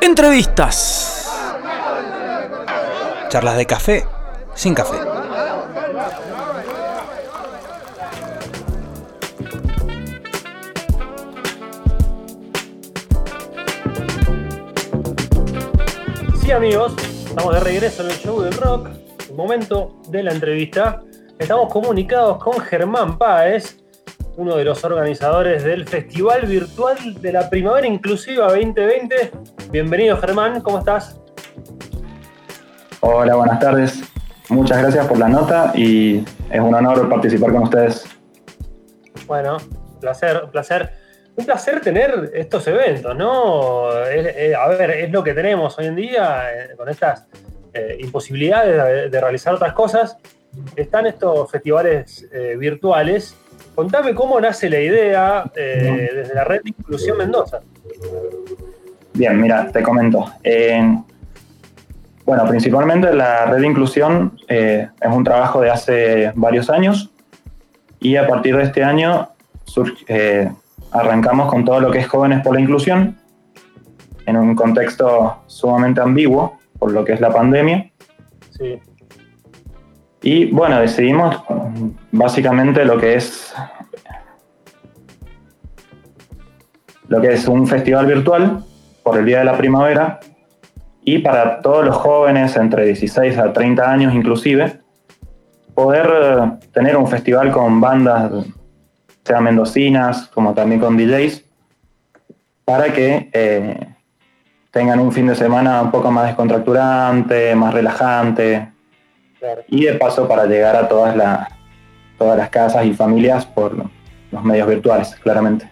Entrevistas. Charlas de café sin café. Sí amigos, estamos de regreso en el show del rock, el momento de la entrevista. Estamos comunicados con Germán Páez, uno de los organizadores del Festival Virtual de la Primavera Inclusiva 2020. Bienvenido Germán, ¿cómo estás? Hola, buenas tardes. Muchas gracias por la nota y es un honor participar con ustedes. Bueno, placer, placer. Un placer tener estos eventos, ¿no? Es- a ver, es lo que tenemos hoy en día eh, con estas eh, imposibilidades de, de realizar otras cosas. Están estos festivales eh, virtuales. Contame cómo nace la idea eh, desde la red de Inclusión Mendoza. Bien, mira, te comento. Eh, bueno, principalmente la red de inclusión es un trabajo de hace varios años y a partir de este año surge- arrancamos con todo lo que es Jóvenes por la Inclusión en un contexto sumamente ambiguo por lo que es la pandemia. Sí, Y bueno, decidimos básicamente lo que es lo que es un festival virtual por el Día de la Primavera y para todos los jóvenes entre 16 a 30 años inclusive poder eh, tener un festival con bandas sea mendocinas como también con DJs para que eh, tengan un fin de semana un poco más descontracturante, más relajante, claro. y de paso para llegar a todas, las todas las casas y familias por los medios virtuales, claramente.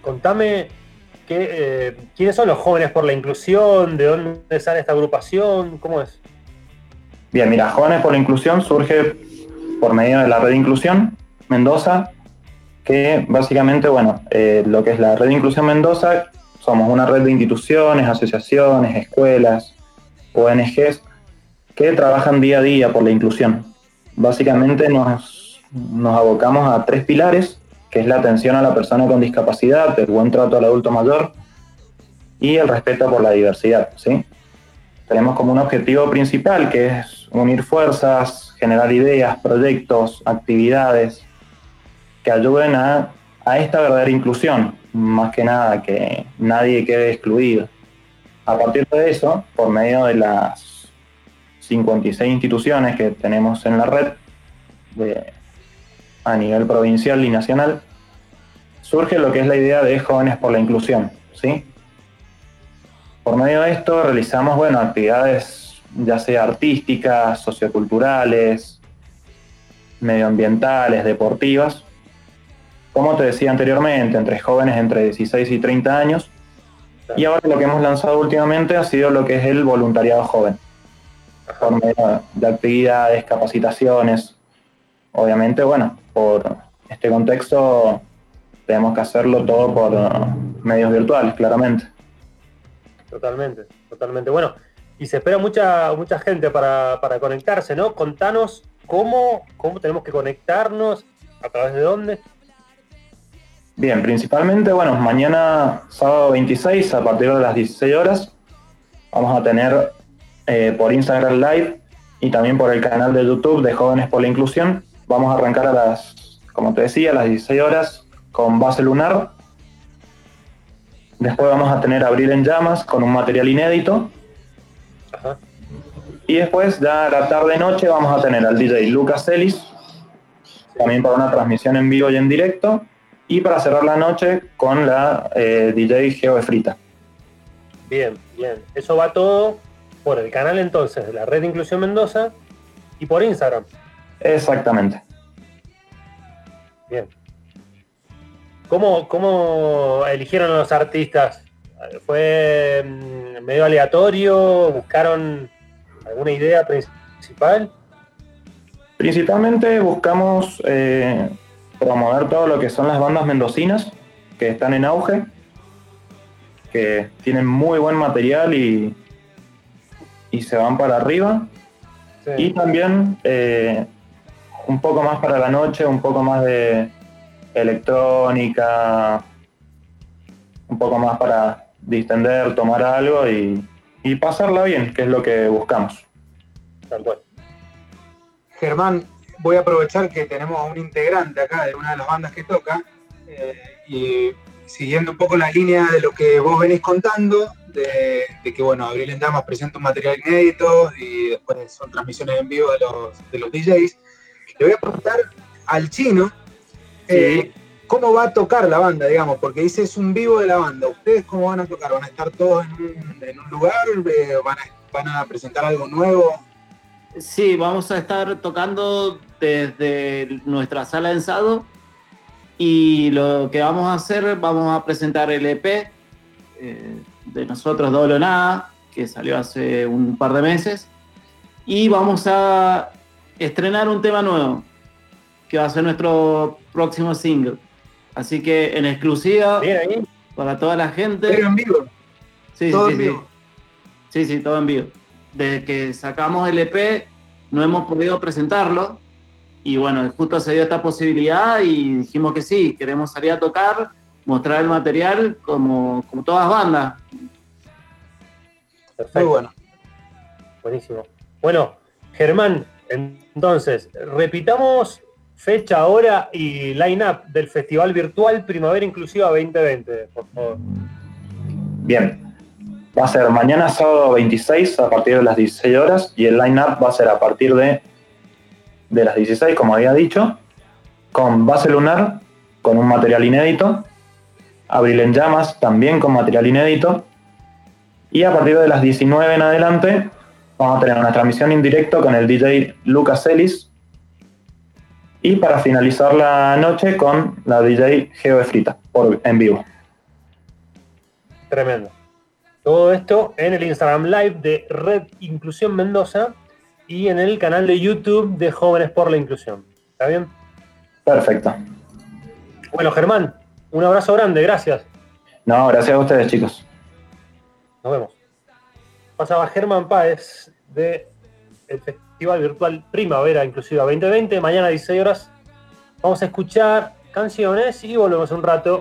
Contame qué, eh, quiénes son los jóvenes por la inclusión, de dónde sale esta agrupación, cómo es. Bien, mira, Jóvenes por la Inclusión surge por medio de la red de inclusión Mendoza, que básicamente, bueno, eh, lo que es la red de inclusión Mendoza, somos una red de instituciones, asociaciones, escuelas, ONGs, trabajan día a día por la inclusión. Básicamente nos, nos abocamos a tres pilares, que es la atención a la persona con discapacidad, el buen trato al adulto mayor y el respeto por la diversidad, ¿sí? tenemos como un objetivo principal que es unir fuerzas, generar ideas, proyectos, actividades que ayuden a, a esta verdadera inclusión, más que nada que nadie quede excluido. A partir de eso, por medio de las 56 instituciones que tenemos en la red a nivel provincial y nacional, surge lo que es la idea de jóvenes por la inclusión, ¿sí? Por medio de esto realizamos, bueno, actividades ya sea artísticas, socioculturales, medioambientales, deportivas. Como te decía anteriormente, entre jóvenes entre 16 y 30 años. Y ahora lo que hemos lanzado últimamente ha sido lo que es el voluntariado joven, por medio de actividades, capacitaciones. Obviamente, bueno, por este contexto tenemos que hacerlo todo por medios virtuales, claramente. Totalmente, totalmente. Bueno, y se espera mucha, mucha gente para, para conectarse, ¿no? Contanos cómo, cómo tenemos que conectarnos, a través de dónde. Bien, principalmente, bueno, mañana sábado 26 a partir de las 16 horas vamos a tener eh, por Instagram Live y también por el canal de YouTube de Jóvenes por la Inclusión. Vamos a arrancar a las, como te decía, a las 16 horas con Base Lunar. Después vamos a tener Abril en Llamas con un material inédito. Ajá. Y después, ya a la tarde-noche, vamos a tener al DJ Lucas Ellis, también para una transmisión en vivo y en directo. Y para cerrar la noche con la eh, DJ Geo Frita. Bien, bien. Eso va todo por el canal entonces de la Red de Inclusión Mendoza y por Instagram. Exactamente. Bien. ¿Cómo, cómo eligieron a los artistas? ¿Fue mm, medio aleatorio? ¿Buscaron alguna idea principal? Principalmente buscamos eh, promover todo lo que son las bandas mendocinas que están en auge, que tienen muy buen material y, y se van para arriba. Sí. Y también eh, un poco más para la noche, un poco más de electrónica, un poco más para distender, tomar algo y, y pasarla bien, que es lo que buscamos. Tal cual. Germán, voy a aprovechar que tenemos a un integrante acá de una de las bandas que toca eh, y siguiendo un poco la línea de lo que vos venís contando, de, de que bueno, Abril en Damas presenta un material inédito y después son transmisiones en vivo de los, de los DJs. Le voy a preguntar al chino eh, cómo va a tocar la banda, digamos, porque dice es un vivo de la banda. ¿Ustedes cómo van a tocar? ¿Van a estar todos en un, en un lugar? Eh, ¿Van, a, ¿Van a presentar algo nuevo? Sí, vamos a estar tocando desde nuestra sala de ensado y lo que vamos a hacer, vamos a presentar el EP eh, de nosotros Doble Nada, que salió hace un par de meses, y vamos a estrenar un tema nuevo, que va a ser nuestro próximo single. Así que en exclusiva ahí. para toda la gente. Pero en vivo. Sí, todo sí, en sí. vivo. Sí, sí, todo en vivo. Desde que sacamos el EP no hemos podido presentarlo y bueno, justo se dio esta posibilidad y dijimos que sí, queremos salir a tocar, mostrar el material como, como todas bandas. Perfecto. Muy bueno. Buenísimo. Bueno, Germán, entonces, repitamos fecha, hora y line-up del Festival Virtual Primavera Inclusiva 2020, por favor. Bien, va a ser mañana sábado 26 a partir de las 16 horas y el line-up va a ser a partir de, de las 16, como había dicho, con Base Lunar, con un material inédito, Abril en Llamas, también con material inédito, y a partir de las 19 en adelante vamos a tener una transmisión en directo con el DJ Lucas Ellis, y para finalizar la noche con la DJ Geo Frita, por, en vivo. Tremendo. Todo esto en el Instagram Live de Red Inclusión Mendoza y en el canal de YouTube de Jóvenes por la Inclusión. ¿Está bien? Perfecto. Bueno, Germán, un abrazo grande, gracias. No, gracias a ustedes, chicos. Nos vemos. Pasaba Germán Páez de el Festival Virtual Primavera Inclusiva 2020. Mañana a 16 horas vamos a escuchar canciones y volvemos un rato